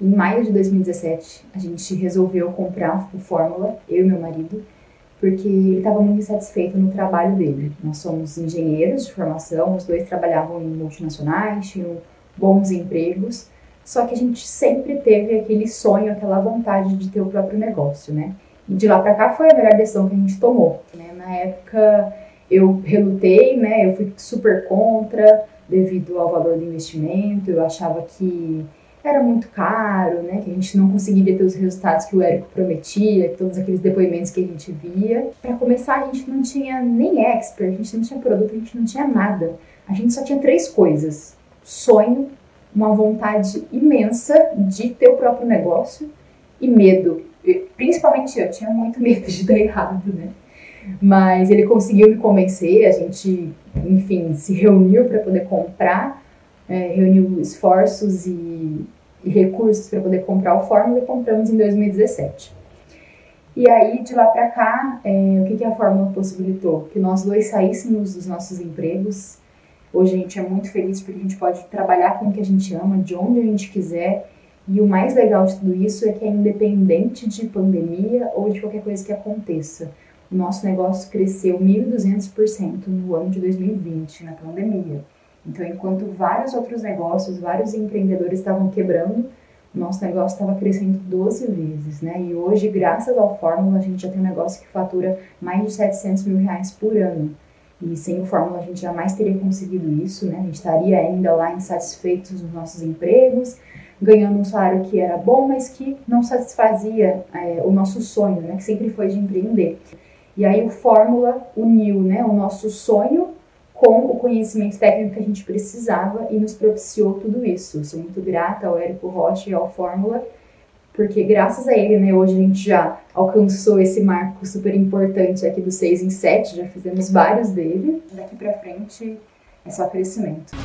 Em maio de 2017, a gente resolveu comprar o Fórmula, eu e meu marido, porque ele estava muito insatisfeito no trabalho dele. Nós somos engenheiros de formação, os dois trabalhavam em multinacionais, tinham bons empregos, só que a gente sempre teve aquele sonho, aquela vontade de ter o próprio negócio, né? E de lá para cá foi a melhor decisão que a gente tomou. Né? Na época eu relutei, né? Eu fui super contra devido ao valor do investimento. Eu achava que era muito caro, né? Que a gente não conseguiria ter os resultados que o Érico prometia, todos aqueles depoimentos que a gente via. Para começar, a gente não tinha nem expert, a gente não tinha produto, a gente não tinha nada. A gente só tinha três coisas: sonho, uma vontade imensa de ter o próprio negócio e medo. Principalmente eu tinha muito medo de dar errado, né? Mas ele conseguiu me convencer, a gente, enfim, se reuniu para poder comprar, é, reuniu esforços e, e recursos para poder comprar o Fórmula e compramos em 2017. E aí, de lá para cá, é, o que, que a Fórmula possibilitou? Que nós dois saíssemos dos nossos empregos. Hoje a gente é muito feliz porque a gente pode trabalhar com o que a gente ama, de onde a gente quiser. E o mais legal de tudo isso é que é independente de pandemia ou de qualquer coisa que aconteça. O nosso negócio cresceu 1.200% no ano de 2020, na pandemia. Então, enquanto vários outros negócios, vários empreendedores estavam quebrando, nosso negócio estava crescendo 12 vezes, né? E hoje, graças ao Fórmula, a gente já tem um negócio que fatura mais de 700 mil reais por ano. E sem o Fórmula a gente jamais teria conseguido isso, né? A gente estaria ainda lá insatisfeitos nos nossos empregos, ganhando um salário que era bom, mas que não satisfazia é, o nosso sonho, né? Que sempre foi de empreender. E aí o Fórmula uniu, né? O nosso sonho com o conhecimento técnico que a gente precisava e nos propiciou tudo isso. Sou muito grata ao Érico Rocha e ao Fórmula, porque graças a ele, né, hoje a gente já alcançou esse marco super importante aqui do 6 em 7, já fizemos vários dele. Daqui para frente é só crescimento.